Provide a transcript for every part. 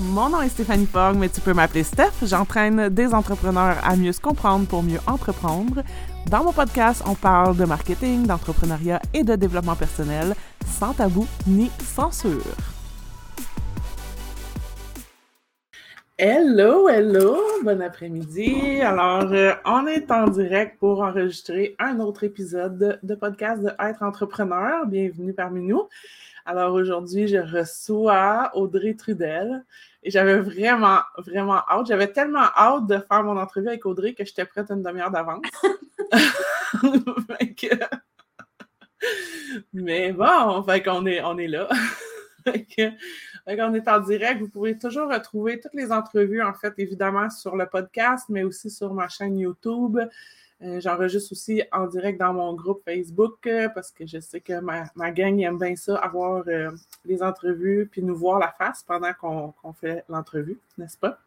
Mon nom est Stéphanie Fogg, mais tu peux m'appeler Steph. J'entraîne des entrepreneurs à mieux se comprendre pour mieux entreprendre. Dans mon podcast, on parle de marketing, d'entrepreneuriat et de développement personnel, sans tabou ni censure. Hello, hello, bon après-midi. Alors, euh, on est en direct pour enregistrer un autre épisode de podcast de Être entrepreneur. Bienvenue parmi nous. Alors aujourd'hui, je reçois Audrey Trudel et j'avais vraiment, vraiment hâte. J'avais tellement hâte de faire mon entrevue avec Audrey que j'étais prête une demi-heure d'avance. Mais bon, fait qu'on est, on est là. on est en direct. Vous pouvez toujours retrouver toutes les entrevues, en fait, évidemment, sur le podcast, mais aussi sur ma chaîne YouTube. Euh, j'enregistre aussi en direct dans mon groupe Facebook euh, parce que je sais que ma, ma, gang aime bien ça, avoir euh, les entrevues puis nous voir la face pendant qu'on fait l'entrevue, n'est-ce pas?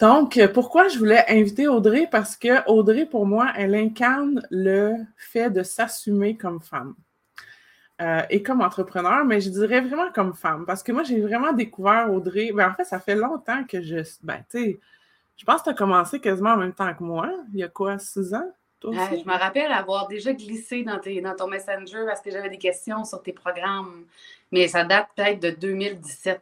Donc, pourquoi je voulais inviter Audrey? Parce que Audrey, pour moi, elle incarne le fait de s'assumer comme femme. Et comme entrepreneur, mais je dirais vraiment comme femme. Parce que moi, j'ai vraiment découvert Audrey. Ben, en fait, ça fait longtemps que je. Ben, je pense que tu as commencé quasiment en même temps que moi. Il y a quoi, six ans? Toi aussi? je me rappelle avoir déjà glissé dans, tes, dans ton Messenger parce que j'avais des questions sur tes programmes. Mais ça date peut-être de 2017.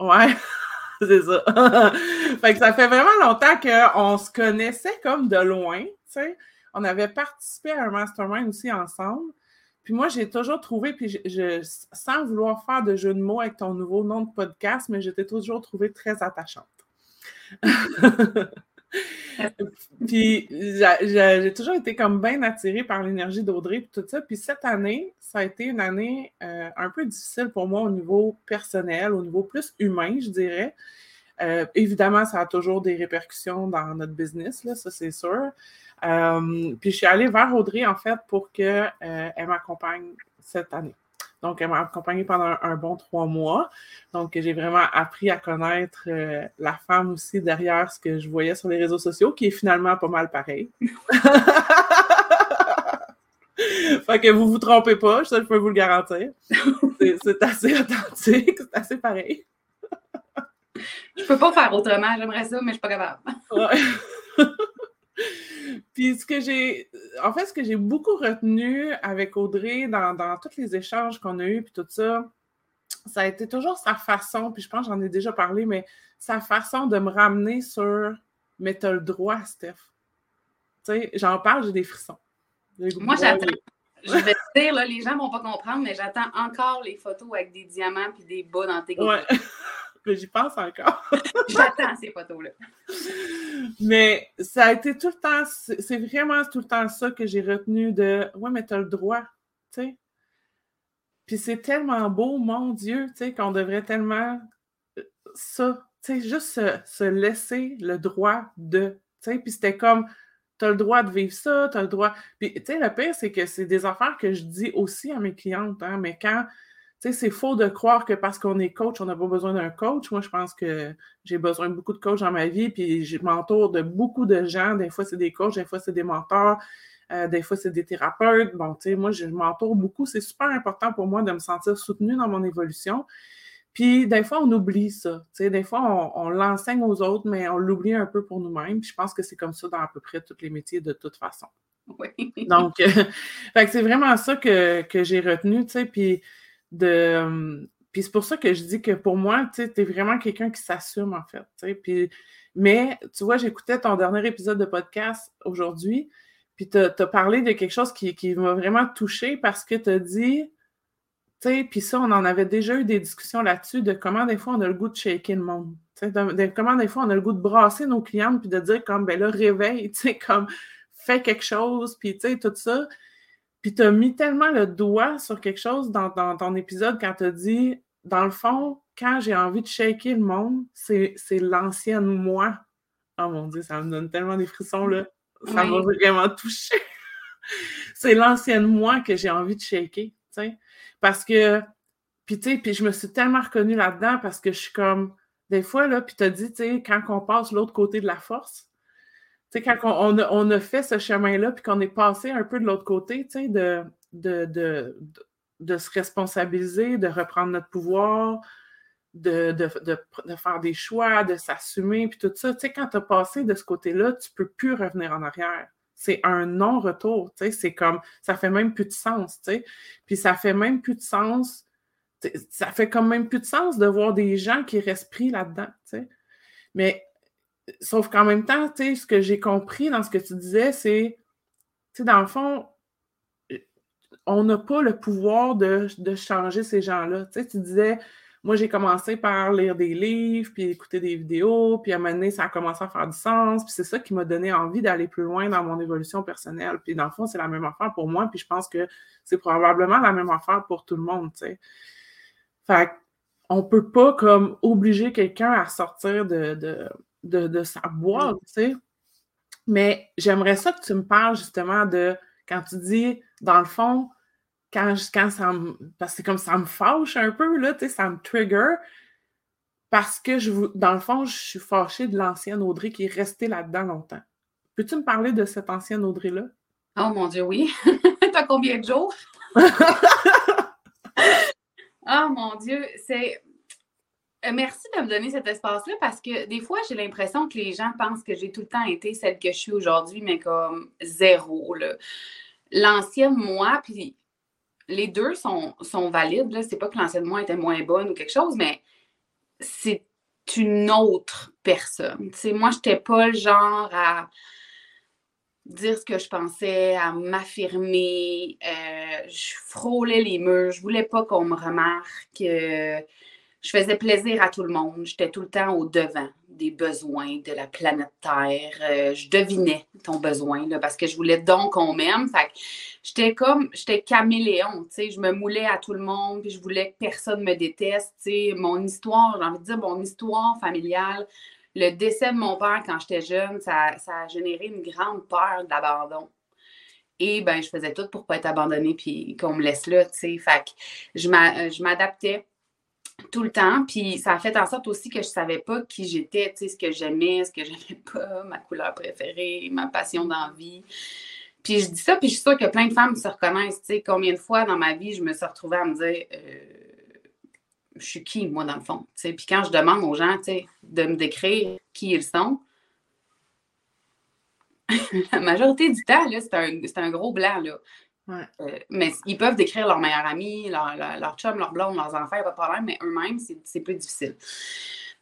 Ouais, c'est ça. fait que ça fait vraiment longtemps qu'on se connaissait comme de loin. Tu sais. On avait participé à un mastermind aussi ensemble. Puis moi, j'ai toujours trouvé, puis je, sans vouloir faire de jeu de mots avec ton nouveau nom de podcast, mais j'étais toujours trouvée très attachante. puis j'ai toujours été comme bien attirée par l'énergie d'Audrey et tout ça. Puis cette année, ça a été une année euh, un peu difficile pour moi au niveau personnel, au niveau plus humain, je dirais. Euh, évidemment, ça a toujours des répercussions dans notre business, là, ça c'est sûr. Euh, puis je suis allée vers Audrey, en fait, pour qu'elle m'accompagne cette année. Donc, elle m'a accompagnée pendant un, bon trois mois. Donc, j'ai vraiment appris à connaître euh, la femme aussi derrière ce que je voyais sur les réseaux sociaux, qui est finalement pas mal pareil. fait que vous vous trompez pas, ça je peux vous le garantir. C'est assez authentique, c'est assez pareil. je peux pas faire autrement, j'aimerais ça, mais je suis pas capable. Puis ce que j'ai, en fait, ce que j'ai beaucoup retenu avec Audrey dans, dans tous les échanges qu'on a eus, puis tout ça, ça a été toujours sa façon, puis je pense que j'en ai déjà parlé, mais sa façon de me ramener sur Mais t'as le droit, Steph. Tu sais, j'en parle, j'ai des frissons. Moi, j'attends. Je vais te dire, là, les gens ne vont pas comprendre, mais j'attends encore les photos avec des diamants puis des bas dans tes ouais j'y pense encore. J'attends ces photos-là. Mais ça a été tout le temps, c'est vraiment tout le temps ça que j'ai retenu de Ouais, mais tu as le droit, tu sais. Puis c'est tellement beau, mon Dieu, tu sais, qu'on devrait tellement euh, ça, tu sais, juste se, laisser le droit de, tu sais. Puis c'était comme tu as le droit de vivre ça, tu as le droit. Puis, tu sais, le pire, c'est que c'est des affaires que je dis aussi à mes clientes, hein, mais quand c'est faux de croire que parce qu'on est coach, on n'a pas besoin d'un coach. Moi, je pense que j'ai besoin de beaucoup de coachs dans ma vie, puis je m'entoure de beaucoup de gens. Des fois, c'est des coachs, des fois, c'est des mentors, euh, des fois, c'est des thérapeutes. Bon, tu sais, moi, je m'entoure beaucoup. C'est super important pour moi de me sentir soutenue dans mon évolution. Puis, des fois, on oublie ça. Tu sais, des fois, on, l'enseigne aux autres, mais on l'oublie un peu pour nous-mêmes. Puis, je pense que c'est comme ça dans à peu près tous les métiers de toute façon. Oui. Donc, c'est vraiment ça que, que j'ai retenu, tu sais. Puis, de. Puis c'est pour ça que je dis que pour moi, tu es vraiment quelqu'un qui s'assume, en fait. Mais tu vois, j'écoutais ton dernier épisode de podcast aujourd'hui, puis tu as, parlé de quelque chose qui, m'a vraiment touché parce que tu as dit, tu sais, puis ça, on en avait déjà eu des discussions là-dessus de comment des fois on a le goût de shaker le monde. De, comment des fois on a le goût de brasser nos clientes puis de dire comme, ben là, réveille, tu sais, comme, fais quelque chose, puis tu sais, tout ça. Puis tu as mis tellement le doigt sur quelque chose dans, ton épisode quand tu as dit, dans le fond, quand j'ai envie de shaker le monde, c'est l'ancienne moi. Oh mon Dieu, ça me donne tellement des frissons, là. Ça m'a vraiment touché. c'est l'ancienne moi que j'ai envie de shaker, tu sais. Parce que, puis tu sais, puis je me suis tellement reconnue là-dedans parce que je suis comme, des fois, là, puis tu as dit, tu sais, quand on passe l'autre côté de la force, sais, quand on, a, fait ce chemin-là, puis qu'on est passé un peu de l'autre côté, tu sais, de, de, se responsabiliser, de reprendre notre pouvoir, de, de, de, faire des choix, de s'assumer, puis tout ça. Tu sais, quand tu as passé de ce côté-là, tu peux plus revenir en arrière. C'est un non-retour, tu sais, c'est comme, ça fait même plus de sens, tu sais. Puis ça fait même plus de sens, ça fait comme même plus de sens de voir des gens qui restent pris là-dedans. Mais, sauf qu'en même temps, tu sais, ce que j'ai compris dans ce que tu disais, c'est, tu sais, dans le fond, on n'a pas le pouvoir de, de changer ces gens-là. Tu sais, tu disais, moi, j'ai commencé par lire des livres, puis écouter des vidéos, puis à un moment donné, ça a commencé à faire du sens, puis c'est ça qui m'a donné envie d'aller plus loin dans mon évolution personnelle. Puis dans le fond, c'est la même affaire pour moi, puis je pense que c'est probablement la même affaire pour tout le monde, tu sais. Fait on peut pas comme obliger quelqu'un à sortir de, de, de, sa boîte, tu sais. Mais j'aimerais ça que tu me parles justement de quand tu dis, dans le fond, quand, quand ça me. Parce que c'est comme ça me fâche un peu, là, tu sais, ça me trigger. Parce que, je, dans le fond, je suis fâchée de l'ancienne Audrey qui est restée là-dedans longtemps. Peux-tu me parler de cette ancienne Audrey-là? Oh mon Dieu, oui. T'as combien de jours? oh mon Dieu, c'est. Euh, merci de me donner cet espace-là parce que des fois, j'ai l'impression que les gens pensent que j'ai tout le temps été celle que je suis aujourd'hui, mais comme zéro. L'ancienne moi, puis les deux sont, sont valides. C'est pas que l'ancienne moi était moins bonne ou quelque chose, mais c'est une autre personne. Moi, moi, n'étais pas le genre à dire ce que je pensais, à m'affirmer. Euh, je frôlais les murs. Je voulais pas qu'on me remarque. Euh, je faisais plaisir à tout le monde. J'étais tout le temps au devant des besoins de la planète Terre. Euh, je devinais ton besoin là, parce que je voulais donc qu'on m'aime. Fait j'étais comme, j'étais caméléon, tu sais, je me moulais à tout le monde, puis je voulais que personne me déteste. Mon histoire, j'ai envie de dire, mon histoire familiale, le décès de mon père quand j'étais jeune, ça, a généré une grande peur d'abandon. Et ben, je faisais tout pour pas être abandonnée puis qu'on me laisse là, tu sais. Fait que je m'adaptais tout le temps. Puis ça a fait en sorte aussi que je savais pas qui j'étais, tu ce que j'aimais, ce que j'aimais pas, ma couleur préférée, ma passion d'envie. Puis je dis ça, puis je suis sûre que plein de femmes se reconnaissent, tu combien de fois dans ma vie je me suis retrouvée à me dire euh, je suis qui, moi, dans le fond. Puis quand je demande aux gens, de me décrire qui ils sont, la majorité du temps, c'est un, un, gros blanc. Euh, mais ils peuvent décrire leur meilleur ami, leur, leur, chum, leur blonde, leurs enfants, pas de problème, mais eux-mêmes, c'est plus difficile.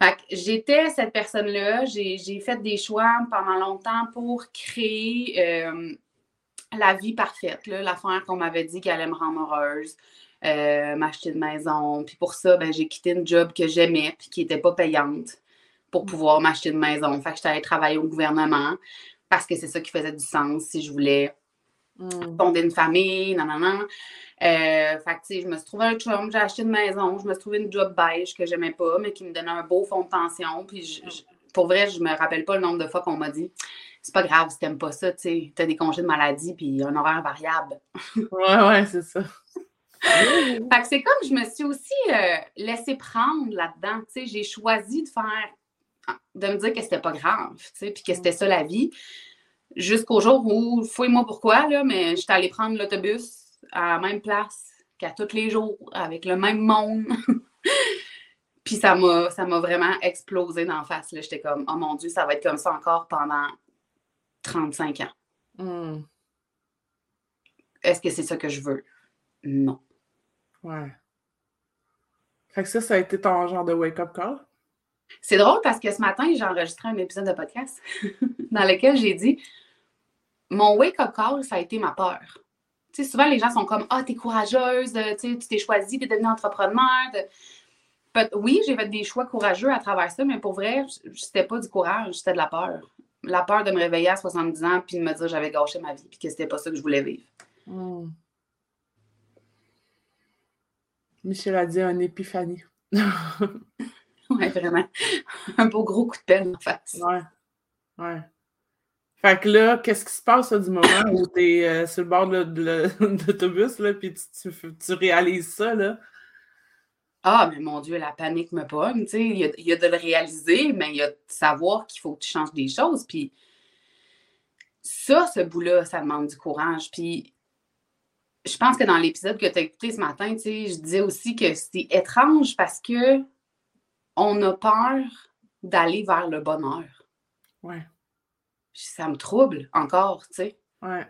Fait j'étais cette personne-là, j'ai fait des choix pendant longtemps pour créer euh, la vie parfaite, l'affaire qu'on m'avait dit qu'elle allait me rendre heureuse, euh, m'acheter une maison. Puis pour ça, ben, j'ai quitté une job que j'aimais puis qui n'était pas payante pour pouvoir m'acheter une maison. Fait que j'étais allée travailler au gouvernement parce que c'est ça qui faisait du sens si je voulais Mm. fonder une famille, non, non, non. Euh, fait que, je me suis trouvé un chum, j'ai acheté une maison, je me suis trouvé une job beige que j'aimais pas, mais qui me donnait un beau fond de pension. Puis, pour vrai, je me rappelle pas le nombre de fois qu'on m'a dit c'est pas grave si t'aimes pas ça, tu as des congés de maladie puis un horaire variable. ouais, ouais, c'est ça. fait que c'est comme je me suis aussi euh, laissé prendre là-dedans, tu sais, j'ai choisi de faire, de me dire que c'était pas grave, tu sais, puis que c'était ça la vie. Jusqu'au jour où, fouille-moi pourquoi, là, mais j'étais allée prendre l'autobus à la même place qu'à tous les jours, avec le même monde. Puis ça m'a, ça m'a vraiment explosé d'en face. J'étais comme, oh mon Dieu, ça va être comme ça encore pendant 35 ans. Hmm. Est-ce que c'est ça que je veux? Non. Ouais. Fait que ça, ça a été ton genre de wake-up call? C'est drôle parce que ce matin, j'ai enregistré un épisode de podcast dans lequel j'ai dit mon wake-up call, ça a été ma peur. Tu sais, souvent, les gens sont comme Ah, t'es courageuse, tu t'es choisie de devenir entrepreneur. Oui, j'ai fait des choix courageux à travers ça, mais pour vrai, c'était pas du courage, c'était de la peur. La peur de me réveiller à 70 ans puis de me dire que j'avais gâché ma vie puis que c'était pas ça que je voulais vivre. Hmm. Michel a dit un épiphanie. oui, vraiment. Un beau gros coup de peine en face. Ouais. Ouais. Fait que là, qu'est-ce qui se passe du moment où tu es euh, sur le bord de, l'autobus, là, puis tu, tu, réalises ça, là? Ah, mais mon Dieu, la panique me pogne, tu sais. Il y, a, de le réaliser, mais il y a de savoir qu'il faut que tu changes des choses. Puis ça, ce bout-là, ça demande du courage. Puis je pense que dans l'épisode que tu as écouté ce matin, tu sais, je disais aussi que c'est étrange parce que on a peur d'aller vers le bonheur. Ouais. Ça me trouble encore, tu sais. Ouais.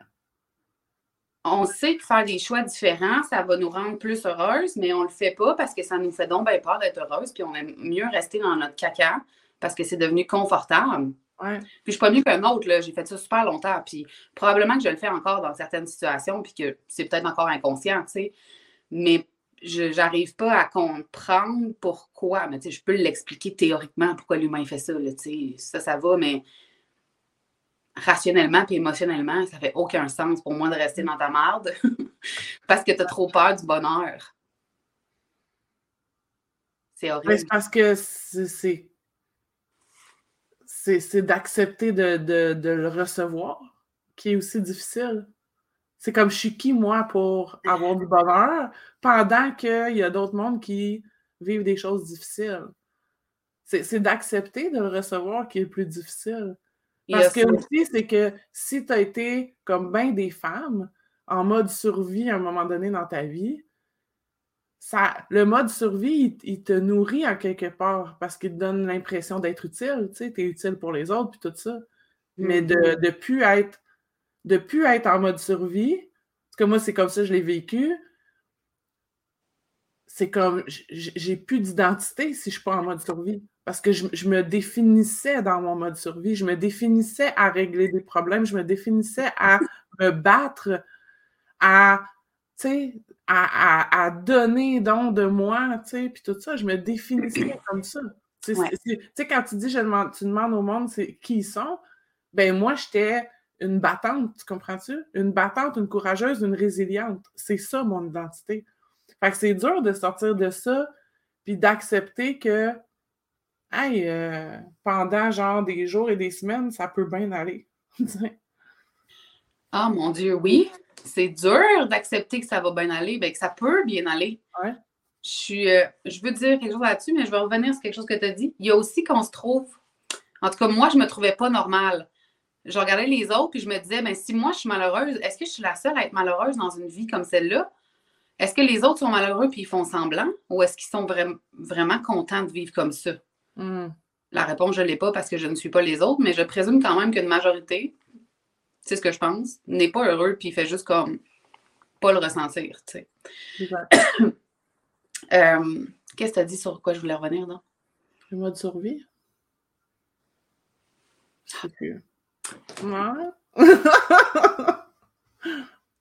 On sait que faire des choix différents, ça va nous rendre plus heureuses, mais on le fait pas parce que ça nous fait donc bien peur d'être heureuse, puis on aime mieux rester dans notre caca parce que c'est devenu confortable. Ouais. Puis je suis pas mieux qu'un autre, là. J'ai fait ça super longtemps. Puis probablement que je le fais encore dans certaines situations, puis que c'est peut-être encore inconscient, tu sais. Mais je n'arrive pas à comprendre pourquoi. Mais tu sais, je peux l'expliquer théoriquement pourquoi l'humain fait ça, là, tu sais. Ça, ça va, mais rationnellement et émotionnellement, ça fait aucun sens pour moi de rester dans ta marde parce que tu as trop peur du bonheur. C'est Mais horrible. c'est parce que c'est- c'est. D'accepter de, de- de le recevoir qui est aussi difficile. C'est comme je suis qui, moi, pour avoir du bonheur pendant qu'il y a d'autres mondes qui vivent des choses difficiles. C'est c'est d'accepter de le recevoir qui est le plus difficile. Parce que aussi, c'est que si tu as été, comme bien des femmes, en mode survie à un moment donné dans ta vie, ça, le mode survie, il, il te nourrit en quelque part parce qu'il te donne l'impression d'être utile. Tu sais, es utile pour les autres, puis tout ça. Mais de Mhm. ne plus être de plus être en mode survie, parce que moi, c'est comme ça que je l'ai vécu. C'est comme j'ai plus d'identité si je suis pas en mode survie. Parce que je, je me définissais dans mon mode survie, je me définissais à régler des problèmes, je me définissais à me battre, à, à, à- à donner don de moi, puis tout ça, je me définissais comme ça. Tu sais, quand tu dis, je demande, tu demandes au monde qui ils sont, ben moi, j'étais une battante, tu comprends-tu? Une battante, une courageuse, une résiliente. C'est ça, mon identité. Fait que c'est dur de sortir de ça, puis d'accepter que, hey, euh, pendant genre des jours et des semaines, ça peut bien aller. Ah mon Dieu, oui. C'est dur d'accepter que ça va bien aller, ben, que ça peut bien aller. Ouais. Je, suis, euh, je veux dire quelque chose là-dessus, mais je vais revenir sur quelque chose que tu as dit. Il y a aussi qu'on se trouve. En tout cas, moi, je me trouvais pas normale. Je regardais les autres, puis je me disais, ben, si moi je suis malheureuse, est-ce que je suis la seule à être malheureuse dans une vie comme celle-là? Est-ce que les autres sont malheureux puis ils font semblant? Ou est-ce qu'ils sont vra- vraiment contents de vivre comme ça? Hmm. La réponse, je ne l'ai pas parce que je ne suis pas les autres, mais je présume quand même qu'une majorité, c'est ce que je pense, n'est pas heureux puis fait juste comme pas le ressentir. tu sais. Euh, Qu'est-ce que tu as dit sur quoi je voulais revenir? Non? Le mode survie? Plus. Ouais.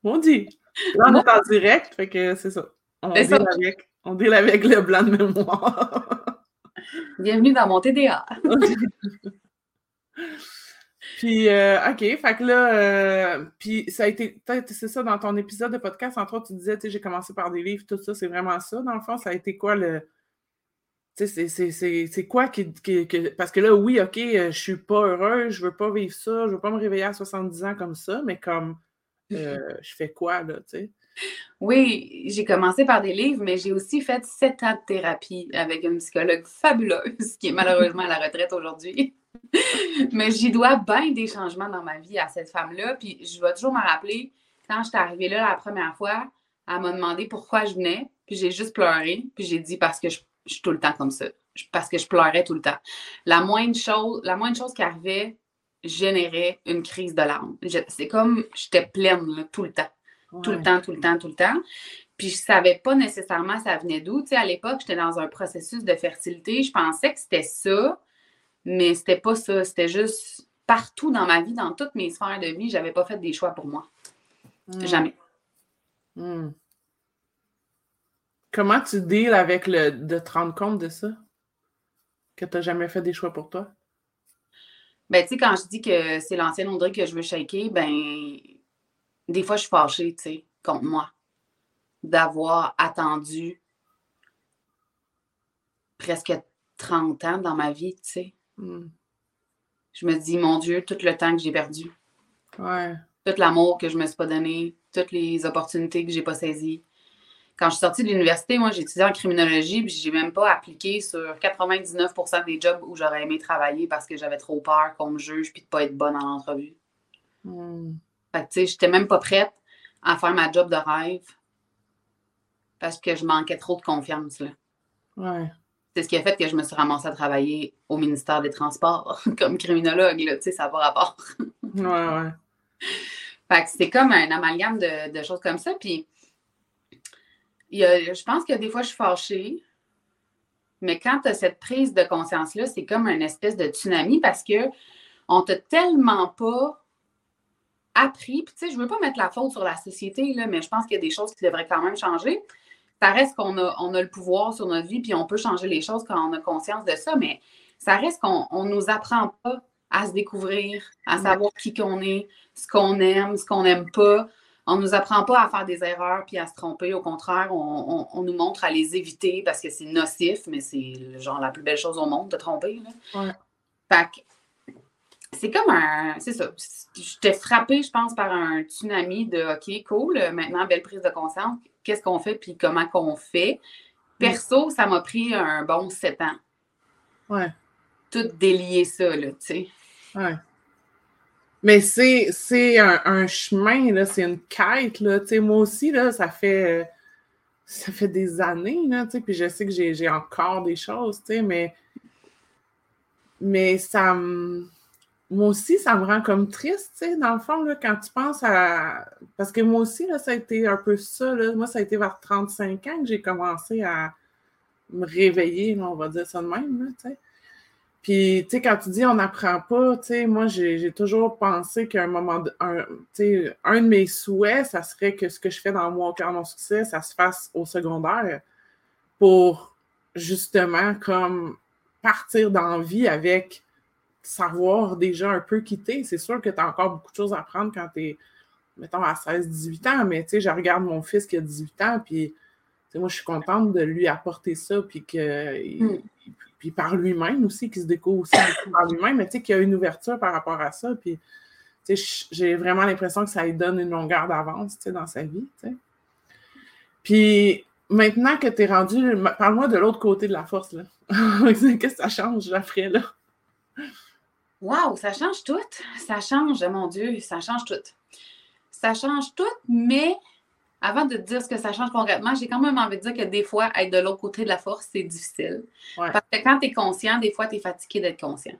On dit. Là, on est en direct, fait que c'est ça. On deal. Avec, on deal avec le blanc de mémoire. Bienvenue dans mon TDA. Puis, euh, OK, fait que là, euh, puis ça a été, peut-être, c'est ça, dans ton épisode de podcast, entre autres, tu disais, tu sais, j'ai commencé par des livres, tout ça, c'est vraiment ça, dans le fond, ça a été quoi le... Tu sais, c'est- quoi qui, qui- que- Parce que là, oui, OK, euh, je suis pas heureuse, je veux pas vivre ça, je veux pas me réveiller à 70 ans comme ça, mais comme, euh, je fais quoi, là, tu sais? Oui, j'ai commencé par des livres, mais j'ai aussi fait sept ans de thérapie avec une psychologue fabuleuse qui est malheureusement à la retraite aujourd'hui. mais j'y dois bien des changements dans ma vie à cette femme-là. Puis je vais toujours me rappeler, quand j'étais arrivée là la première fois, elle m'a demandé pourquoi je venais. Puis j'ai juste pleuré. Puis j'ai dit parce que je, je suis tout le temps comme ça. Je- Parce que je pleurais tout le temps. La moindre chose, la moindre chose qui arrivait générait une crise de larmes. C'est comme j'étais pleine là, tout le temps tout le temps, tout le temps, tout le temps. Puis je savais pas nécessairement ça venait d'où. Tu sais, à l'époque, j'étais dans un processus de fertilité. Je pensais que c'était ça, mais c'était pas ça. C'était juste partout dans ma vie, dans toutes mes sphères de vie, j'avais pas fait des choix pour moi. Hmm. Jamais. Hmm. Comment tu deals avec le de te rendre compte de ça? Que tu n'as jamais fait des choix pour toi? Ben, tu sais, quand je dis que c'est l'ancienne Audrey que je veux shaker, ben, des fois, je suis fâchée, tu sais, contre moi, d'avoir attendu presque 30 ans dans ma vie, tu sais. Hmm. Je me dis, mon Dieu, tout le temps que j'ai perdu. Ouais. tout l'amour que je me suis pas donné, toutes les opportunités que j'ai pas saisies. Quand je suis sortie de l'université, moi, j'ai étudié en criminologie, puis j'ai même pas appliqué sur 99% des jobs où j'aurais aimé travailler parce que j'avais trop peur qu'on me juge puis de pas être bonne en entrevue. Hmm. Fait que, tu sais, j'étais même pas prête à faire ma job de rêve parce que je manquais trop de confiance, là. Ouais. c'est ce qui a fait que je me suis ramassée à travailler au ministère des Transports comme criminologue, tu sais, ça va rapport. ouais, ouais. Fait que c'est comme un amalgame de, choses comme ça. Puis, je pense que des fois, je suis fâchée. Mais quand tu as cette prise de conscience-là, c'est comme une espèce de tsunami parce que on t'a tellement pas appris. Puis, tu sais, je veux pas mettre la faute sur la société, là, mais je pense qu'il y a des choses qui devraient quand même changer ça reste qu'on a, on a le pouvoir sur notre vie, puis on peut changer les choses quand on a conscience de ça, mais ça reste qu'on ne nous apprend pas à se découvrir, à savoir qui qu'on est, ce qu'on aime, ce qu'on n'aime pas. On ne nous apprend pas à faire des erreurs puis à se tromper. Au contraire, on, nous montre à les éviter parce que c'est nocif, mais c'est genre la plus belle chose au monde de tromper. Là. Fait que c'est comme un. C'est ça. J'étais frappée, je pense, par un tsunami de OK, cool, maintenant, belle prise de conscience qu'est-ce qu'on fait puis comment qu'on fait. Perso, ça m'a pris un bon sept ans. Ouais. Tout délier ça, là, tu sais. Ouais. Mais c'est un, chemin, là, c'est une quête, là. Moi aussi, là, ça fait ça fait des années, là, puis je sais que j'ai encore des choses, mais mais ça moi aussi, ça me rend comme triste, dans le fond, là, quand tu penses à. Parce que moi aussi, là, ça a été un peu ça. Là. Moi, ça a été vers 35 ans que j'ai commencé à me réveiller, on va dire ça de même. Puis, tu sais, quand tu dis on n'apprend pas, tu sais, moi, j'ai toujours pensé qu'à un moment, de, un, un de mes souhaits, ça serait que ce que je fais dans mon cœur, mon succès, ça se fasse au secondaire pour justement comme partir dans la vie avec savoir déjà un peu quitter. C'est sûr que tu as encore beaucoup de choses à apprendre quand tu es, mettons, à 16-18 ans, mais tu sais, je regarde mon fils qui a 18 ans, puis moi, je suis contente de lui apporter ça, puis que. Hmm. Puis par lui-même aussi, qu'il se découvre aussi par lui-même, mais tu sais, qu'il y a une ouverture par rapport à ça, puis tu sais, j'ai vraiment l'impression que ça lui donne une longueur d'avance, tu sais, dans sa vie, tu sais. Puis maintenant que tu es rendu, parle-moi de l'autre côté de la force, là. Qu'est-ce que ça change après, là? Wow, ça change tout. Ça change, mon Dieu, ça change tout. Ça change tout, mais avant de dire ce que ça change concrètement, j'ai quand même envie de dire que des fois, être de l'autre côté de la force, c'est difficile. Parce que quand tu es conscient, des fois, tu es fatigué d'être conscient.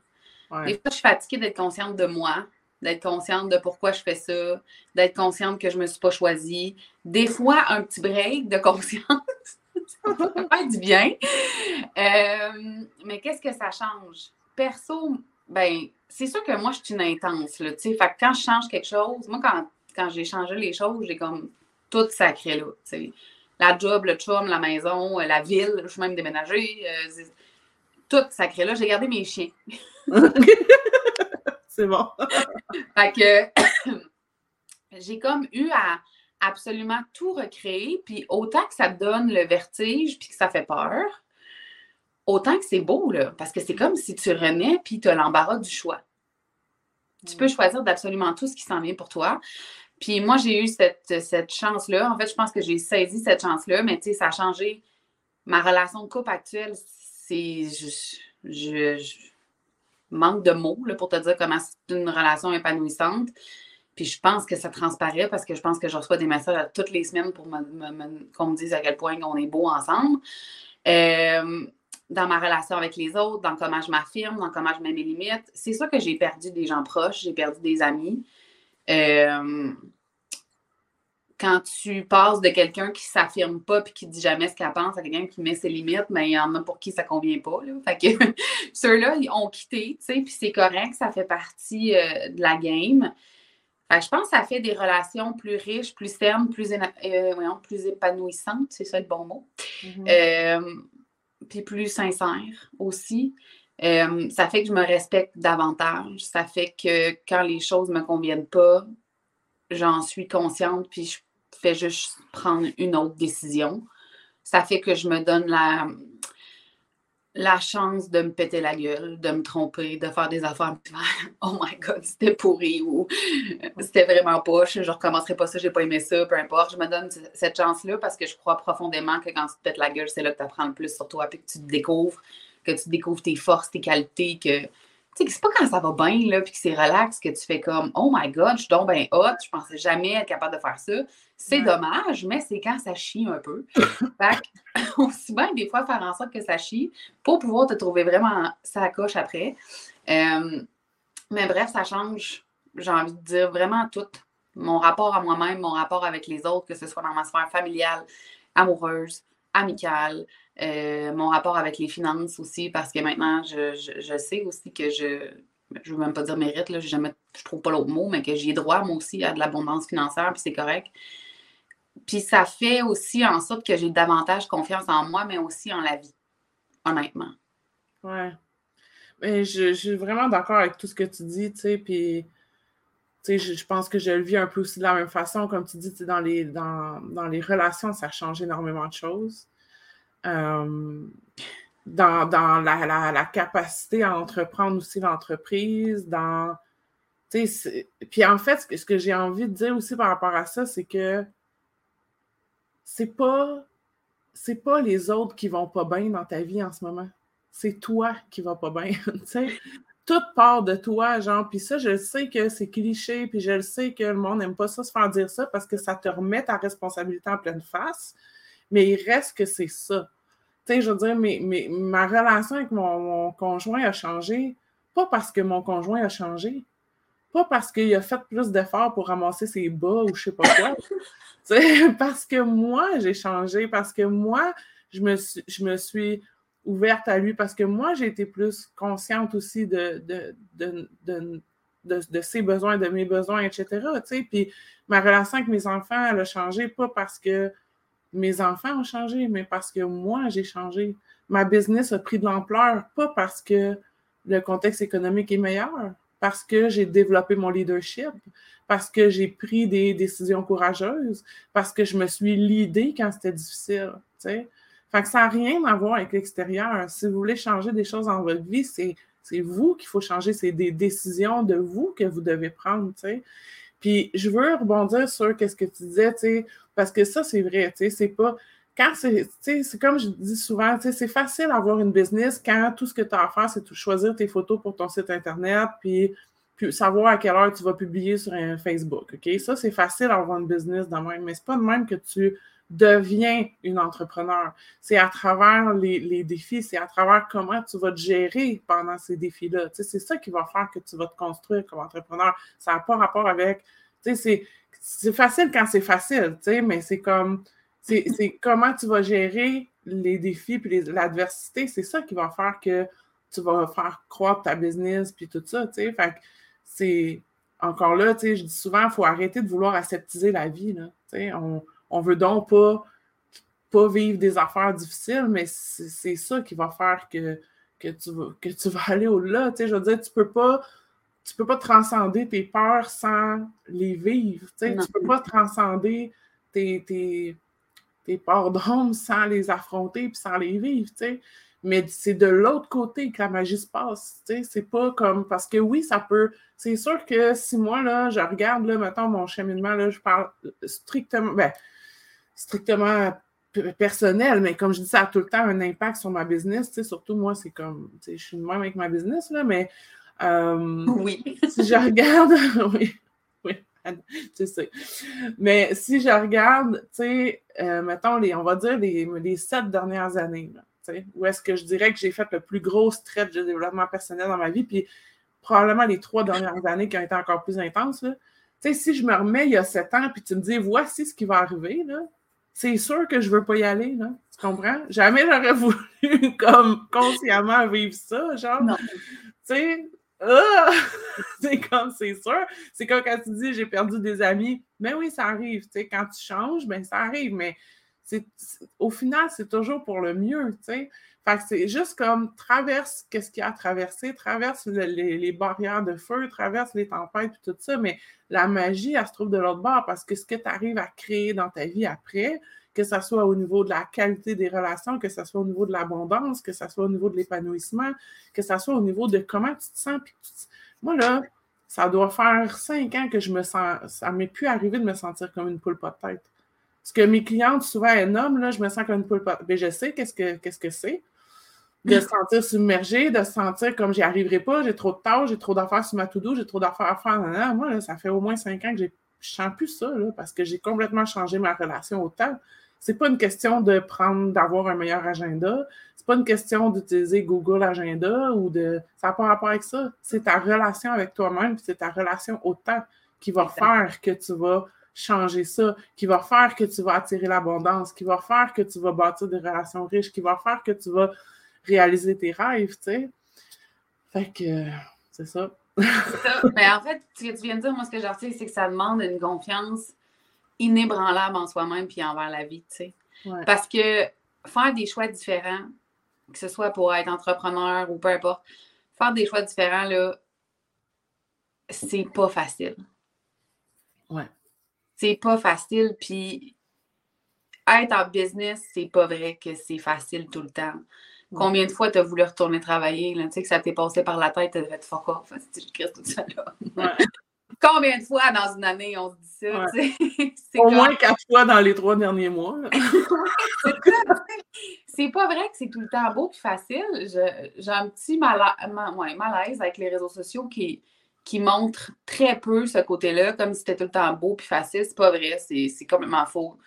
Des fois, je suis fatiguée d'être consciente de moi, d'être consciente de pourquoi je fais ça, d'être consciente que je ne me suis pas choisie. Des fois, un petit break de conscience, ça peut faire du bien. Euh, mais qu'est-ce que ça change? Perso, ben, c'est sûr que moi, je suis une intense, là, tu sais. Fait que quand je change quelque chose, moi, quand, j'ai changé les choses, j'ai comme tout sacré, là. La job, le chum, la maison, euh, la ville, je suis même déménagée. Euh, tout sacré, là. J'ai gardé mes chiens. c'est bon. fait que j'ai comme eu à absolument tout recréer, puis autant que ça donne le vertige, puis que ça fait peur, autant que c'est beau, là, parce que c'est comme si tu renais puis tu as l'embarras du choix. Tu peux mm. choisir d'absolument tout ce qui s'en vient pour toi. Puis moi, j'ai eu cette, chance-là. En fait, je pense que j'ai saisi cette chance-là, mais tu sais, ça a changé. Ma relation de couple actuelle, c'est. Je, manque de mots là, pour te dire comment c'est une relation épanouissante. Puis je pense que ça transparaît parce que je pense que je reçois des messages toutes les semaines pour qu'on me dise à quel point on est beau ensemble. Euh, dans ma relation avec les autres, dans comment je m'affirme, dans comment je mets mes limites. C'est ça que j'ai perdu des gens proches, j'ai perdu des amis. Euh, quand tu passes de quelqu'un qui s'affirme pas puis qui dit jamais ce qu'elle pense à quelqu'un qui met ses limites, mais il y en a pour qui ça convient pas. Fait que ceux-là, ils ont quitté, tu sais, puis c'est correct, ça fait partie euh, de la game. je pense que ça fait des relations plus riches, plus saines, plus, euh, plus épanouissantes, c'est ça le bon mot. Mm-hmm puis plus sincère aussi. Euh, ça fait que je me respecte davantage. Ça fait que quand les choses ne me conviennent pas, j'en suis consciente, puis je fais juste prendre une autre décision. Ça fait que je me donne la, la chance de me péter la gueule, de me tromper, de faire des affaires, oh my god, c'était pourri ou c'était vraiment poche, je recommencerai pas ça, j'ai pas aimé ça, peu importe. Je me donne cette chance-là parce que je crois profondément que quand tu te pètes la gueule, c'est là que tu apprends le plus sur toi, puis que tu te découvres, que tu découvres tes forces, tes qualités, que tu c'est pas quand ça va bien, là, puis que c'est relax, que tu fais comme Oh my God, je suis donc bien hot, je pensais jamais être capable de faire ça. C'est dommage, mais c'est quand ça chie un peu. fait aussi bien, des fois, faire en sorte que ça chie pour pouvoir te trouver vraiment sa coche après. Euh, mais bref, ça change, j'ai envie de dire, vraiment tout. Mon rapport à moi-même, mon rapport avec les autres, que ce soit dans ma sphère familiale, amoureuse, amicale, euh, mon rapport avec les finances aussi, parce que maintenant, je, sais aussi que je, je veux même pas dire mérite, là, jamais, je trouve pas l'autre mot, mais que j'ai droit, moi aussi, à de l'abondance financière, puis c'est correct. Puis ça fait aussi en sorte que j'ai davantage confiance en moi, mais aussi en la vie, honnêtement. Ouais. Mais je, suis vraiment d'accord avec tout ce que tu dis, tu sais, puis je, je, pense que je le vis un peu aussi de la même façon. Comme tu dis, dans les, dans, dans les relations, ça change énormément de choses. Euh, dans, dans la, la, capacité à entreprendre aussi l'entreprise, dans. Puis en fait, ce que, que j'ai envie de dire aussi par rapport à ça, c'est que c'est pas pas les autres qui vont pas bien dans ta vie en ce moment. C'est toi qui vas pas bien. Tout part de toi, genre. Puis ça, je sais que c'est cliché, puis je le sais que le monde n'aime pas ça se faire dire ça parce que ça te remet ta responsabilité en pleine face mais il reste que c'est ça. Tu sais, je veux dire, mais, ma relation avec mon, conjoint a changé, pas parce que mon conjoint a changé, pas parce qu'il a fait plus d'efforts pour ramasser ses bas ou je sais pas quoi. parce que moi, j'ai changé, parce que moi, je me suis, je me suis ouverte à lui, parce que moi, j'ai été plus consciente aussi de, de, de, ses besoins, de mes besoins, etc. Puis ma relation avec mes enfants, elle a changé, pas parce que mes enfants ont changé, mais parce que moi, j'ai changé. Ma business a pris de l'ampleur, pas parce que le contexte économique est meilleur, parce que j'ai développé mon leadership, parce que j'ai pris des décisions courageuses, parce que je me suis lidée quand c'était difficile. Fait que ça n'a rien à voir avec l'extérieur. Si vous voulez changer des choses dans votre vie, c'est, vous qu'il faut changer. C'est des décisions de vous que vous devez prendre. Puis je veux rebondir sur ce que tu disais, parce que ça, c'est vrai, tu sais, c'est pas. Quand c'est, c'est comme je dis souvent, c'est facile d'avoir une business quand tout ce que tu as à faire, c'est choisir tes photos pour ton site Internet, puis, puis, savoir à quelle heure tu vas publier sur un Facebook. OK? Ça, c'est facile d'avoir une business de même, mais c'est pas de même que tu deviens une entrepreneur. C'est à travers les, les défis, c'est à travers comment tu vas te gérer pendant ces défis-là. C'est ça qui va faire que tu vas te construire comme entrepreneur. Ça n'a pas rapport avec. C'est facile quand c'est facile, mais c'est comme, c'est comment tu vas gérer les défis puis l'adversité, c'est ça qui va faire que tu vas faire croître ta business puis tout ça, tu sais. Fait c'est encore là, tu sais, je dis souvent, il faut arrêter de vouloir aseptiser la vie, là, tu sais. On, on veut donc pas, pas vivre des affaires difficiles, mais c'est ça qui va faire que, que, tu, vas, que tu vas aller au-delà, tu sais. Je veux dire, tu peux pas tu peux pas transcender tes peurs sans les vivre. Tu ne peux pas transcender tes, tes, tes peurs d'homme sans les affronter et sans les vivre. Mais c'est de l'autre côté que la magie se passe. C'est pas comme. Parce que oui, ça peut. C'est sûr que si moi, là, je regarde, là, mettons, mon cheminement, là, je parle strictement. Ben, strictement personnel, mais comme je dis, ça a tout le temps un impact sur ma business. Surtout moi, c'est comme. Je suis de même avec ma business, là, mais euh, oui. si je regarde, oui, oui, tu sais. Mais si je regarde, tu sais, euh, mettons, les, on va dire les, les sept dernières années, là, où est-ce que je dirais que j'ai fait le plus gros stretch de développement personnel dans ma vie, puis probablement les trois dernières années qui ont été encore plus intenses. Là. Tu sais, si je me remets il y a sept ans, puis tu me dis, voici ce qui va arriver, là, c'est sûr que je ne veux pas y aller, là. Tu comprends? Jamais j'aurais voulu, comme, consciemment vivre ça, genre. Tu sais! c'est comme, c'est sûr. C'est comme quand tu dis j'ai perdu des amis. Mais oui, ça arrive. Tu quand tu changes, ben ça arrive. Mais c'est, au final, c'est toujours pour le mieux. Tu sais. C'est juste comme traverse qu'est-ce qu'il y a à traverser, traverse les, barrières de feu, traverse les tempêtes et tout ça. Mais la magie, elle se trouve de l'autre bord parce que ce que tu arrives à créer dans ta vie après, que ce soit au niveau de la qualité des relations, que ce soit au niveau de l'abondance, que ce soit au niveau de l'épanouissement, que ce soit au niveau de comment tu te sens. Moi, là, ça doit faire cinq ans que je me sens. Ça m'est plus arrivé de me sentir comme une poule pas de tête. Parce que mes clientes, souvent, elles nomment, là, je me sens comme une poule pas de tête. Ben, je sais qu'est-ce que qu'est-ce que c'est. de se sentir submergé, de se sentir comme j'y arriverai pas, j'ai trop de tâches, j'ai trop d'affaires sur ma to-do, j'ai trop d'affaires à faire. Moi, ça fait au moins cinq ans que je ne sens plus ça, parce que j'ai complètement changé ma relation au temps. C'est pas une question de prendre, d'avoir un meilleur agenda. C'est pas une question d'utiliser Google Agenda ou de. Ça n'a pas rapport avec ça. C'est ta relation avec toi-même, c'est ta relation au temps qui va faire que tu vas changer ça, qui va faire que tu vas attirer l'abondance, qui va faire que tu vas bâtir des relations riches, qui va faire que tu vas réaliser tes rêves, tu sais. Fait que c'est ça. Ça. Mais en fait, ce que tu viens de dire, moi, ce que j'ai c'est que ça demande une confiance inébranlable en soi-même puis envers la vie, tu sais. Parce que faire des choix différents, que ce soit pour être entrepreneur ou peu importe, faire des choix différents, là, c'est pas facile. Ouais. C'est pas facile, puis être en business, c'est pas vrai que c'est facile tout le temps. Combien de fois tu as voulu retourner travailler, là, tu sais, que ça t'est passé par la tête, tu as fait fuck off, je tout ça là. Combien de fois dans une année on se dit ça, tu sais? Au moins quatre fois dans les trois derniers mois. c'est pas vrai que c'est tout le temps beau et facile. J'ai un petit malaise avec les réseaux sociaux qui, qui montrent très peu ce côté-là, comme si c'était tout le temps beau et facile. C'est pas vrai, c'est complètement faux.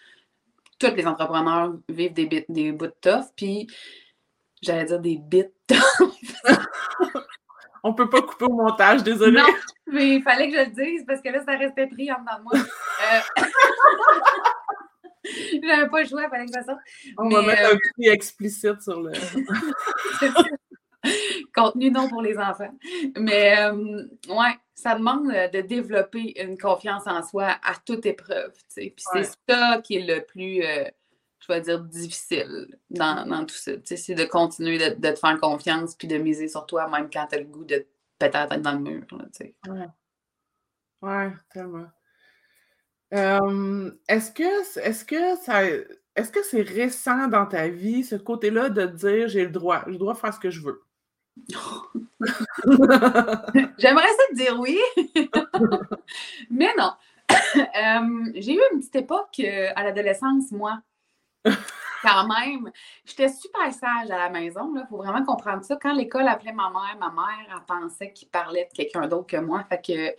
Tous les entrepreneurs vivent des, des bouts de tough, puis J'allais dire des bits. On peut pas couper au montage, désolé. Non, mais il fallait que je le dise parce que là, ça restait pris en dedans de moi. Euh... J'avais pas le choix, il fallait que ça sorte. On va mettre un cri euh, explicite sur le. Contenu non pour les enfants. Mais euh, ouais, ça demande de développer une confiance en soi à toute épreuve. Puis c'est ça qui est le plus. Je vais dire, difficile dans, tout ça. C'est de continuer de, te faire confiance puis de miser sur toi, même quand tu as le goût de te péter la tête dans le mur. Là, ouais. ouais, tellement. est-ce que est-ce que ça est-ce que c'est récent dans ta vie, ce côté-là de dire j'ai le droit, je dois faire ce que je veux? J'aimerais ça te dire oui, mais non. j'ai eu une petite époque euh, à l'adolescence, moi, quand même, j'étais super sage à la maison. Il faut vraiment comprendre ça. Quand l'école appelait ma mère, ma mère, elle pensait qu'il parlait de quelqu'un d'autre que moi. Fait que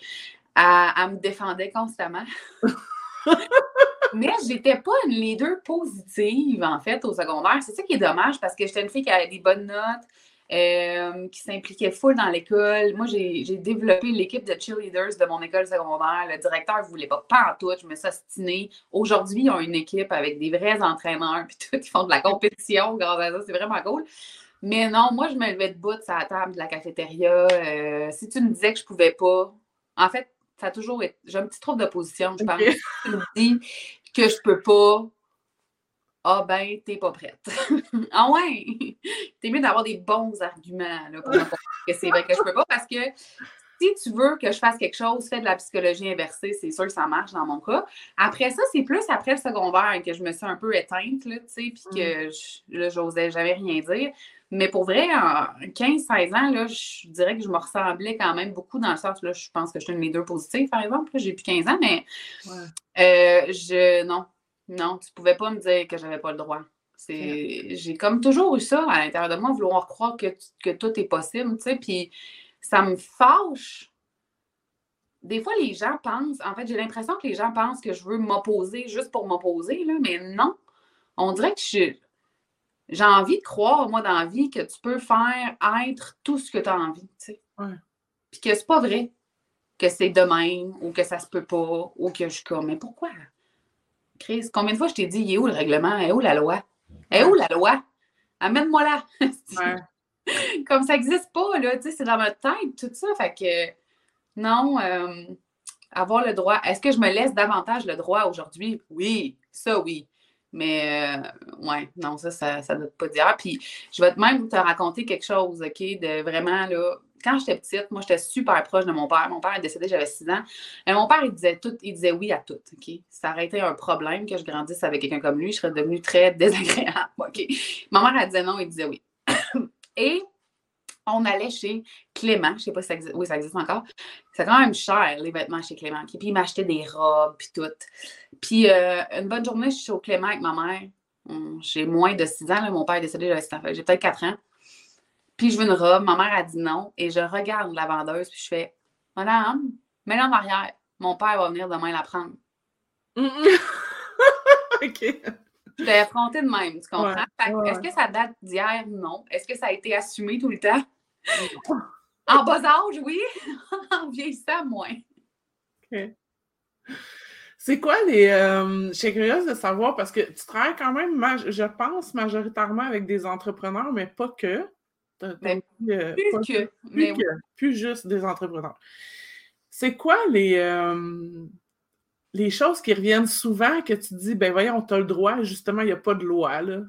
elle, me défendait constamment. Mais j'étais pas une leader positive, en fait, au secondaire. C'est ça qui est dommage parce que j'étais une fille qui avait des bonnes notes, euh, qui s'impliquait full dans l'école. Moi, j'ai développé l'équipe de cheerleaders de mon école secondaire. Le directeur ne voulait pas, pas en tout. Je me suis ostinée. Aujourd'hui, ils ont une équipe avec des vrais entraîneurs, puis tout, ils font de la compétition grâce à ça. C'est vraiment cool. Mais non, moi, je me levais debout sur la table de la cafétéria. Euh, si tu me disais que je pouvais pas, en fait, ça a toujours été. J'ai un petit trouble d'opposition, je pense. tu me dis que je peux pas, ah ben, t'es pas prête. ah ouais! T'es mieux d'avoir des bons arguments là, pour que c'est vrai que je peux pas parce que si tu veux que je fasse quelque chose, fais de la psychologie inversée, c'est sûr que ça marche dans mon cas. Après ça, c'est plus après le secondaire que je me suis un peu éteinte, là, tu sais, puis que mm. là, j'osais jamais rien dire. Mais pour vrai, en 15-16 ans, là, je dirais que je me ressemblais quand même beaucoup dans le sens, là, je pense que je suis une leader positive, par exemple. J'ai plus 15 ans, mais euh, je non, non, tu pouvais pas me dire que j'avais pas le droit. C'est, j'ai comme toujours eu ça à l'intérieur de moi, vouloir croire que, que tout est possible, tu sais, puis ça me fâche. Des fois, les gens pensent, en fait, j'ai l'impression que les gens pensent que je veux m'opposer juste pour m'opposer, là, mais non. On dirait que j'ai envie de croire, moi, dans la vie, que tu peux faire être tout ce que tu as envie, tu sais. Puis que c'est pas vrai, que c'est de même, ou que ça se peut pas, ou que je suis comme, mais pourquoi? Chris, combien de fois je t'ai dit, il est où le règlement? est où la loi? est où la loi? Amène-moi là! Comme ça n'existe pas, là, tu sais, c'est dans ma tête, tout ça. Fait que, non, euh, avoir le droit. Est-ce que je me laisse davantage le droit aujourd'hui? Oui, ça, oui. Mais, euh, ouais, non, ça, ça ne doit pas dire. Puis, je vais même te raconter quelque chose, OK, de vraiment, là, quand j'étais petite, moi, j'étais super proche de mon père. Mon père est décédé, j'avais 6 ans. Et mon père, il disait tout, il disait oui à tout. OK? Ça aurait été un problème que je grandisse avec quelqu'un comme lui. Je serais devenue très désagréable. Ma mère, elle disait non, il disait oui. Et on allait chez Clément. Je ne sais pas si ça existe. Oui, ça existe encore. C'est quand même cher, les vêtements chez Clément. Puis il m'achetait des robes, puis tout. Puis euh, une bonne journée, je suis au Clément avec ma mère. J'ai moins de 6 ans. Mon père est décédé, j'avais J'ai peut-être 4 ans. Puis je veux une robe. Ma mère a dit non. Et je regarde la vendeuse, puis je fais Madame, mets-la en arrière. Mon père va venir demain la prendre. OK. Je t'ai affronté de même, tu comprends? Est-ce que ça date d'hier? Non. Est-ce que ça a été assumé tout le temps? en bas âge, oui. en vieillissant, moins. OK. C'est quoi les. Euh, je suis curieuse de savoir parce que tu travailles quand même, je pense, majoritairement avec des entrepreneurs, mais pas que. Ben, euh, plus, que, mais plus juste des entrepreneurs. C'est quoi les, euh, les choses qui reviennent souvent que tu dis, ben voyons, tu as le droit, justement, il n'y a pas de loi, là.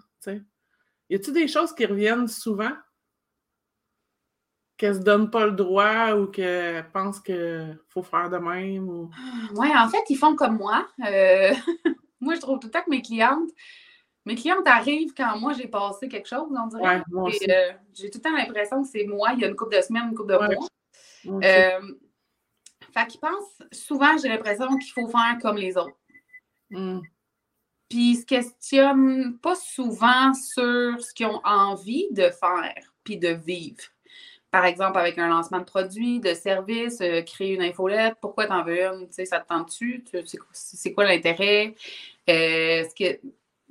Y a-t-il des choses qui reviennent souvent? qu'elle se donne pas le droit ou qu'elle pense qu'il faut faire de même? Ou... Oui, en fait, ils font comme moi. Euh, moi, je trouve tout le temps que mes clientes, mes clientes arrivent quand moi j'ai passé quelque chose, on dirait. Euh, j'ai tout le temps l'impression que c'est moi, il y a une couple de semaines, une couple de mois. Euh, fait qu'ils pensent, souvent, j'ai l'impression qu'il faut faire comme les autres. Hmm. Puis ils se questionnent pas souvent sur ce qu'ils ont envie de faire puis de vivre par exemple, avec un lancement de produit, de service, euh, créer une infolette, pourquoi t'en veux une? Ça te tente-tu? C'est quoi l'intérêt? Euh,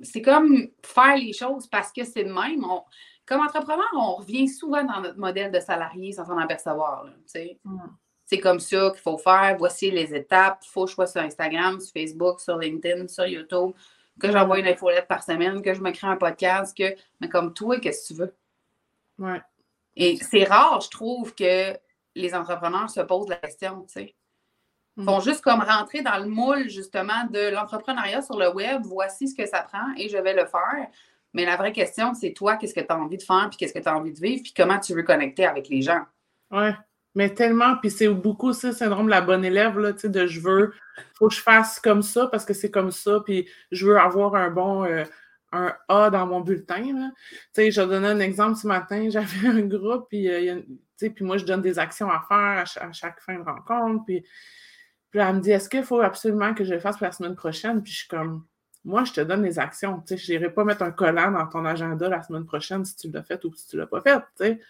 c'est comme faire les choses parce que c'est le même. comme entrepreneur, on revient souvent dans notre modèle de salarié sans s'en apercevoir. Mm. C'est comme ça qu'il faut faire. Voici les étapes. Il faut que je sois sur Instagram, sur Facebook, sur LinkedIn, sur YouTube, que j'envoie une infolette par semaine, que je me crée un podcast, que. Mais comme toi, qu'est-ce que tu veux? Ouais. Et c'est rare, je trouve, que les entrepreneurs se posent la question, tu sais. Ils font mm. juste comme rentrer dans le moule, justement, de l'entrepreneuriat sur le web. Voici ce que ça prend et je vais le faire. Mais la vraie question, c'est toi, qu'est-ce que tu as envie de faire, puis qu'est-ce que tu as envie de vivre, puis comment tu veux connecter avec les gens? Oui, mais tellement, puis c'est beaucoup aussi le syndrome de la bonne élève, là, tu sais, de je veux, faut que je fasse comme ça parce que c'est comme ça, puis je veux avoir un bon, euh, un A dans mon bulletin. Tu je vais donner un exemple ce matin. J'avais un groupe, puis, euh, puis moi, je donne des actions à faire à, chaque, fin de rencontre. Puis, elle me dit Est-ce qu'il faut absolument que je le fasse pour la semaine prochaine? Puis je suis comme Moi, je te donne les actions. Tu sais, je n'irai pas mettre un collant dans ton agenda la semaine prochaine si tu l'as fait ou si tu ne l'as pas fait.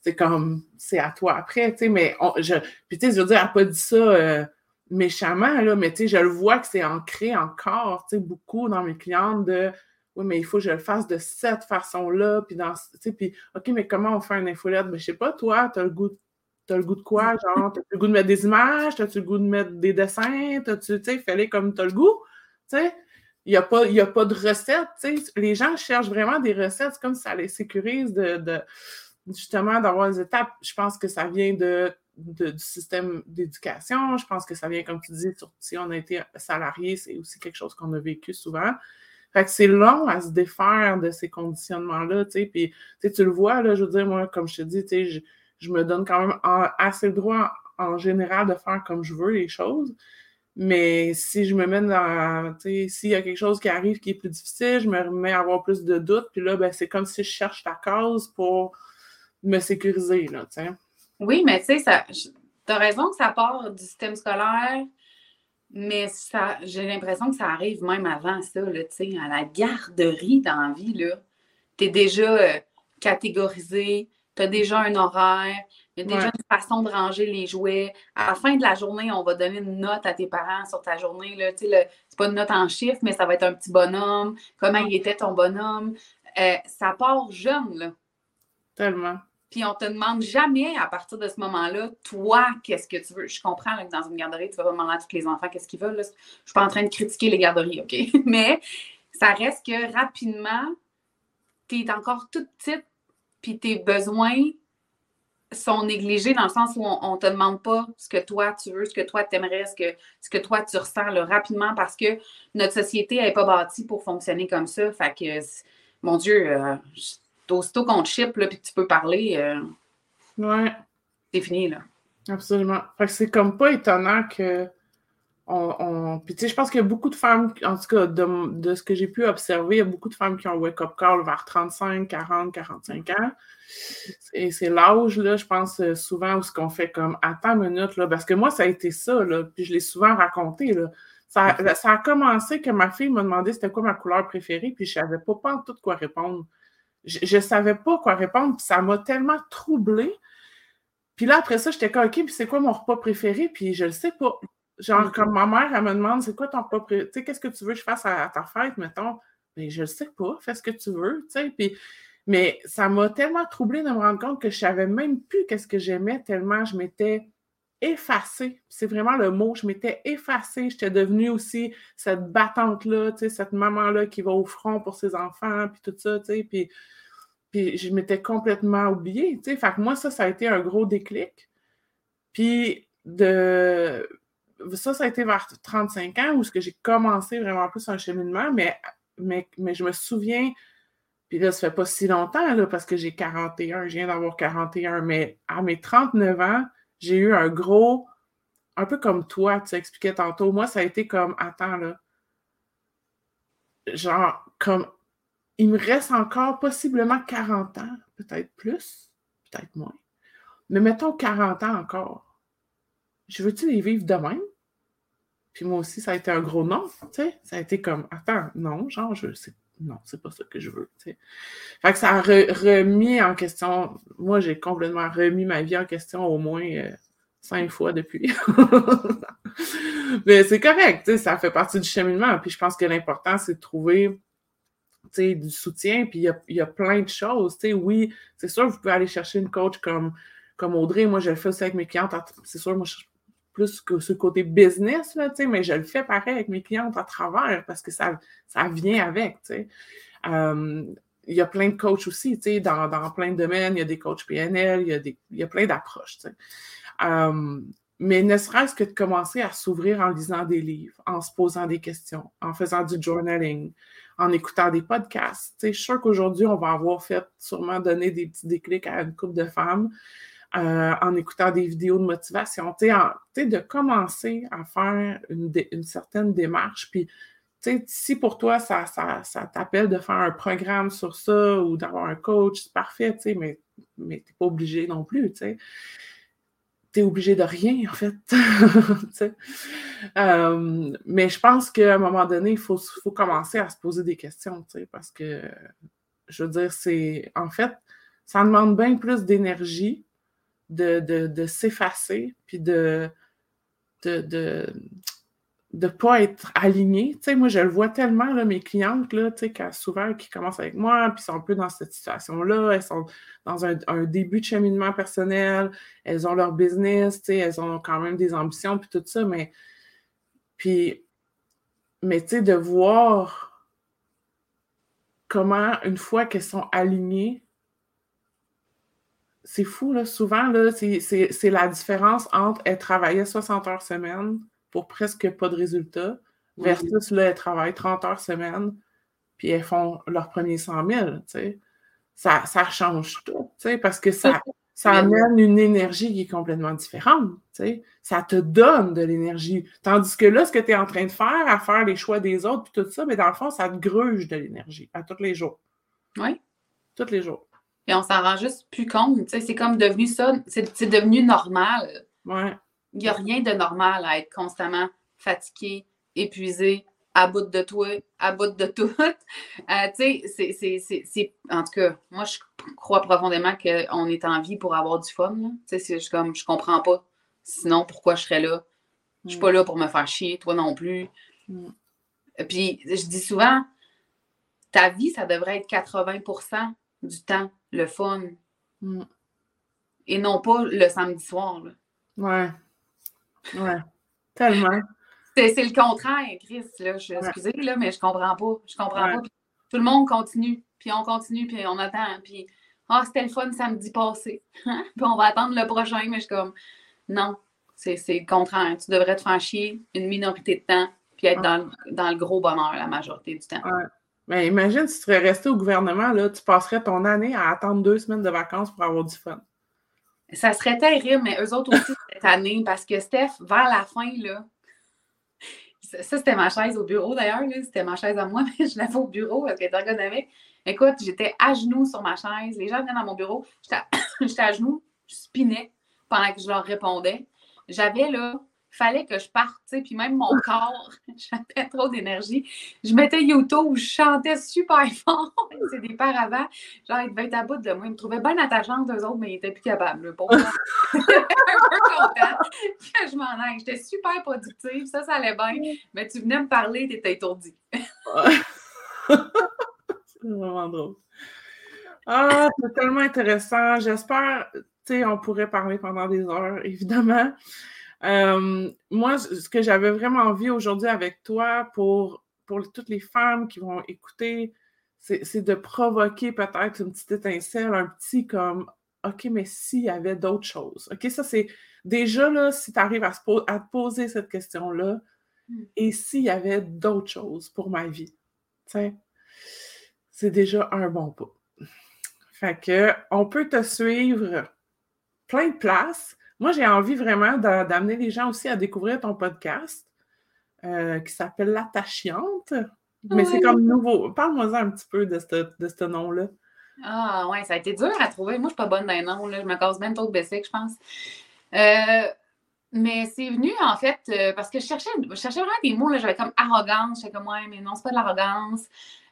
C'est comme C'est à toi après. Mais je, puis, tu sais, je veux dire, elle n'a pas dit ça. Euh, méchamment, là, mais je le vois que c'est ancré encore, beaucoup dans mes clientes de oui, mais il faut que je le fasse de cette façon-là, puis dans, puis, OK, mais comment on fait un infolette? Mais ben, je sais pas, toi, tu as le goût T'as le goût de quoi? Genre, t'as le goût de mettre des images? T'as-tu le goût de mettre des dessins? T'as-tu, tu sais, fallait comme t'as le goût? Tu sais, il n'y a, pas, a pas de recettes, tu sais. Les gens cherchent vraiment des recettes, c'est comme ça les sécurise de, justement, d'avoir des étapes. Je pense que ça vient de, du système d'éducation. Je pense que ça vient, comme tu dis, si on a été salarié, c'est aussi quelque chose qu'on a vécu souvent. Fait que c'est long à se défaire de ces conditionnements-là, tu sais. Puis, tu le vois, là, je veux dire, moi, comme je te dis, tu sais, je, me donne quand même assez le droit en, général de faire comme je veux les choses. Mais si je me mets dans, s'il y a quelque chose qui arrive qui est plus difficile, je me remets à avoir plus de doutes. Puis là, ben, c'est comme si je cherche ta cause pour me sécuriser, là. Oui, mais tu sais, tu as raison que ça part du système scolaire, mais ça, j'ai l'impression que ça arrive même avant ça, là, à la garderie dans la vie. Tu déjà euh, catégorisé, tu as déjà un horaire, il y a déjà une façon de ranger les jouets. À la fin de la journée, on va donner une note à tes parents sur ta journée. Là, c'est pas une note en chiffres, mais ça va être un petit bonhomme. Comment il était ton bonhomme? Euh, ça part jeune, là. Tellement. Puis on te demande jamais à partir de ce moment-là, toi, qu'est-ce que tu veux. Je comprends que dans une garderie, tu vas demander à tous les enfants qu'est-ce qu'ils veulent. Je ne suis pas en train de critiquer les garderies, OK? Mais ça reste que rapidement, tu es encore toute petite, puis tes besoins sont négligés dans le sens où on ne te demande pas ce que toi tu veux, ce que toi tu aimerais, ce que, ce que toi tu ressens là, rapidement parce que notre société n'est pas bâtie pour fonctionner comme ça. Fait que, mon Dieu, euh, aussitôt qu'on te ship, là, puis que tu peux parler, euh, ouais. c'est fini, là. Absolument. Fait que c'est comme pas étonnant que on, Puis tu sais, je pense qu'il y a beaucoup de femmes, en tout cas, de, ce que j'ai pu observer, il y a beaucoup de femmes qui ont wake-up call vers 35, 40, 45 ans. Et c'est l'âge, là, je pense, euh, souvent où ce qu'on fait comme attends une minute, là, parce que moi, ça a été ça, là, puis je l'ai souvent raconté, là. Ça, ça a commencé que ma fille m'a demandé c'était quoi ma couleur préférée, puis je savais pas, pas tout quoi répondre. je ne savais pas quoi répondre, puis ça m'a tellement troublée. Puis là, après ça, j'étais comme, OK, puis c'est quoi mon repas préféré? Puis je le sais pas. Genre, mm. comme ma mère, elle me demande, c'est quoi ton préféré? Tu sais, qu'est-ce que tu veux que je fasse à, ta fête, mettons? Mais je le sais pas, fais ce que tu veux, tu sais. Puis, mais ça m'a tellement troublée de me rendre compte que je savais même plus qu'est-ce que j'aimais tellement je m'étais effacée. C'est vraiment le mot, je m'étais effacée. J'étais devenue aussi cette battante-là, tu sais, cette maman-là qui va au front pour ses enfants, puis tout ça, tu sais. Puis puis je m'étais complètement oubliée, tu sais. Fait que moi, ça, ça a été un gros déclic. Puis de... Ça, ça a été vers 35 ans où j'ai commencé vraiment plus un cheminement, mais, mais, mais je me souviens, puis là, ça fait pas si longtemps, là, parce que j'ai 41, je viens d'avoir 41, mais à mes 39 ans, j'ai eu un gros, un peu comme toi, tu expliquais tantôt. Moi, ça a été comme, attends, là, genre, comme il me reste encore possiblement 40 ans, peut-être plus, peut-être moins. Mais mettons 40 ans encore. Je veux-tu les vivre de même? Puis moi aussi, ça a été un gros non, tu sais. Ça a été comme, attends, non, genre, je sais, non, c'est pas ça que je veux, tu sais. Fait que ça a remis en question, moi, j'ai complètement remis ma vie en question au moins euh, cinq fois depuis. Mais c'est correct, tu sais, ça fait partie du cheminement. Puis je pense que l'important, c'est de trouver du soutien, puis il y a, plein de choses. Oui, c'est sûr, vous pouvez aller chercher une coach comme, comme Audrey. Moi, je le fais aussi avec mes clientes. C'est sûr, moi, je plus que ce côté business, là, mais je le fais pareil avec mes clientes à travers parce que ça, ça vient avec. Il y a plein de coachs aussi, dans, dans plein de domaines. Il y a des coachs PNL, il y a, y a plein d'approches. Mais ne serait-ce que de commencer à s'ouvrir en lisant des livres, en se posant des questions, en faisant du journaling, en écoutant des podcasts. je suis sûre qu'aujourd'hui, on va avoir fait sûrement donner des petits déclics à une couple de femmes euh, en écoutant des vidéos de motivation. de commencer à faire une, certaine démarche. Puis, si pour toi, ça, t'appelle de faire un programme sur ça ou d'avoir un coach, c'est parfait, mais, mais tu n'es pas obligé non plus. sais tu es obligé de rien, en fait. euh, mais je pense qu'à un moment donné, il faut, faut, commencer à se poser des questions, parce que, je veux dire, c'est. En fait, ça demande bien plus d'énergie de, de, de s'effacer, puis de, de, de ne pas être aligné. Moi, je le vois tellement, mes clientes, là, tu sais, souvent, qui commencent avec moi, puis sont un peu dans cette situation-là, elles sont dans un, début de cheminement personnel, elles ont leur business, tu elles ont quand même des ambitions, puis tout ça, mais, puis, mais tu sais, de voir comment, une fois qu'elles sont alignées, c'est fou, là, souvent, là, c'est la différence entre elles travaillaient 60 heures semaine, pour presque pas de résultats, versus là, elles travaillent 30 heures semaine, puis elles font leur premier 100 000, tu sais. Ça, ça change tout, tu sais, parce que ça, ça amène une énergie qui est complètement différente, tu sais. Ça te donne de l'énergie. Tandis que là, ce que tu es en train de faire, à faire les choix des autres, puis tout ça, mais dans le fond, ça te gruge de l'énergie à tous les jours. Oui. Tous les jours. Et on s'en rend juste plus compte, c'est comme devenu ça, c'est devenu normal. Ouais. Il n'y a rien de normal à être constamment fatigué, épuisé, à bout de toi, à bout de tout. Euh, tu sais, c'est. En tout cas, moi, je crois profondément qu'on est en vie pour avoir du fun. Tu sais, je, comme, je comprends pas. Sinon, pourquoi je serais là? Je suis pas mm. là pour me faire chier, toi non plus. Mm. Puis, je dis souvent, ta vie, ça devrait être 80% du temps, le fun. Mm. Et non pas le samedi soir. Là. Ouais. Ouais, tellement. C'est le contraire, Chris. Là. Je, excusez, là, mais je comprends pas. Je comprends pas. tout le monde continue. Puis on continue, puis on attend. Puis, ah, c'était le fun samedi passé. puis on va attendre le prochain. Mais je suis comme, non, c'est le contraire. Tu devrais te faire chier une minorité de temps, puis être dans, dans, le gros bonheur la majorité du temps. Mais imagine si tu serais resté au gouvernement, là, tu passerais ton année à attendre deux semaines de vacances pour avoir du fun. Ça serait terrible, mais eux autres aussi cette année, parce que Steph, vers la fin, là, ça, c'était ma chaise au bureau d'ailleurs, c'était ma chaise à moi, mais je l'avais au bureau parce qu'elle ergonomique. Écoute, j'étais à genoux sur ma chaise, les gens venaient dans mon bureau, j'étais à, genoux, je spinais pendant que je leur répondais. J'avais là fallait que je parte, tu sais, puis même mon corps, j'avais trop d'énergie. Je mettais YouTube, je chantais super fort. C'est des paravents. Genre, ils devaient être à bout de moi. Ils me trouvaient bien attachante, eux autres, mais ils étaient plus capables. Pour un peu content que je m'en aille. J'étais super productive, ça, ça allait bien. Mais tu venais me parler, tu étais étourdie. c'est vraiment drôle. Ah, c'est tellement intéressant. J'espère, tu sais, on pourrait parler pendant des heures, évidemment. Euh, moi, ce que j'avais vraiment envie aujourd'hui avec toi pour, pour toutes les femmes qui vont écouter, c'est de provoquer peut-être une petite étincelle, un petit comme OK, mais s'il y avait d'autres choses. OK, ça c'est déjà là, si tu arrives à, à, te poser cette question-là, hmm. et s'il y avait d'autres choses pour ma vie, c'est déjà un bon pas. Fait que on peut te suivre plein de places. Moi, j'ai envie vraiment d'amener les gens aussi à découvrir ton podcast euh, qui s'appelle L'attachante. Mais c'est comme nouveau. Parle-moi un petit peu de ce nom-là. Ah ouais, ça a été dur à trouver. Moi, je suis pas bonne dans les noms. Je me casse même trop de basic, je pense. Euh, mais c'est venu, en fait, euh, parce que je cherchais, je cherchais vraiment des mots. J'avais comme arrogance. J'étais comme, ouais, mais non, c'est pas de l'arrogance.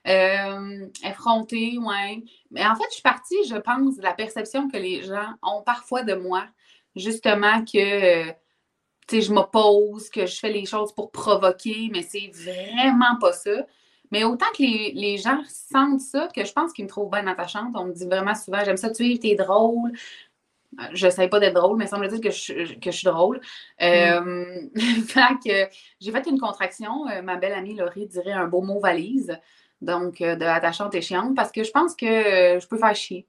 Euh, effronté, ouais. Mais en fait, je suis partie, je pense, de la perception que les gens ont parfois de moi justement que je m'oppose, que je fais les choses pour provoquer, mais c'est vraiment pas ça. Mais autant que les, gens sentent ça, que je pense qu'ils me trouvent bien attachante. On me dit vraiment souvent, j'aime ça, tu es, t'es drôle. Euh, je ne sais pas d'être drôle, mais ça me dit que je, que je suis drôle. Mm. Euh, fait j'ai fait une contraction. Euh, ma belle amie Laurie dirait un beau mot valise. Donc, de attachante et chiante, parce que je pense que je peux faire chier.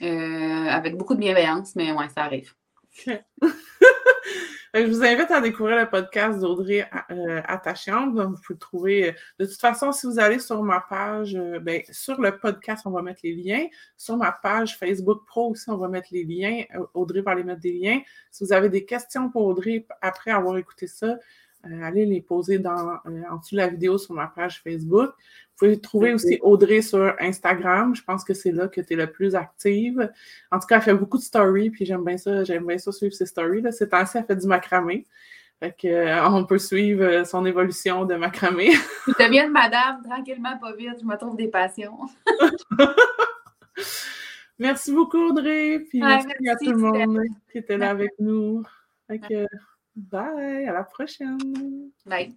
avec beaucoup de bienveillance, mais ouais, ça arrive. je vous invite à découvrir le podcast d'Audrey euh, Attachante. vous pouvez le trouver. Euh, de toute façon, si vous allez sur ma page, euh, ben, sur le podcast, on va mettre les liens. Sur ma page Facebook Pro aussi, on va mettre les liens. Audrey va aller mettre des liens. Si vous avez des questions pour Audrey après avoir écouté ça, allez les poser dans, en dessous de la vidéo sur ma page Facebook. Vous pouvez trouver aussi Audrey sur Instagram. Je pense que c'est là que tu es le plus active. En tout cas, elle fait beaucoup de stories, puis j'aime bien ça, j'aime bien ça suivre ses stories. Là. Ces temps-ci, elle fait du macramé. Fait que, euh, on peut suivre euh, son évolution de macramé. Tu deviens madame, tranquillement, pas vite, je me trouve des passions. merci beaucoup, Audrey. Puis merci, à tout le monde qui était là avec nous. Fait que, bye, à la prochaine. Bye.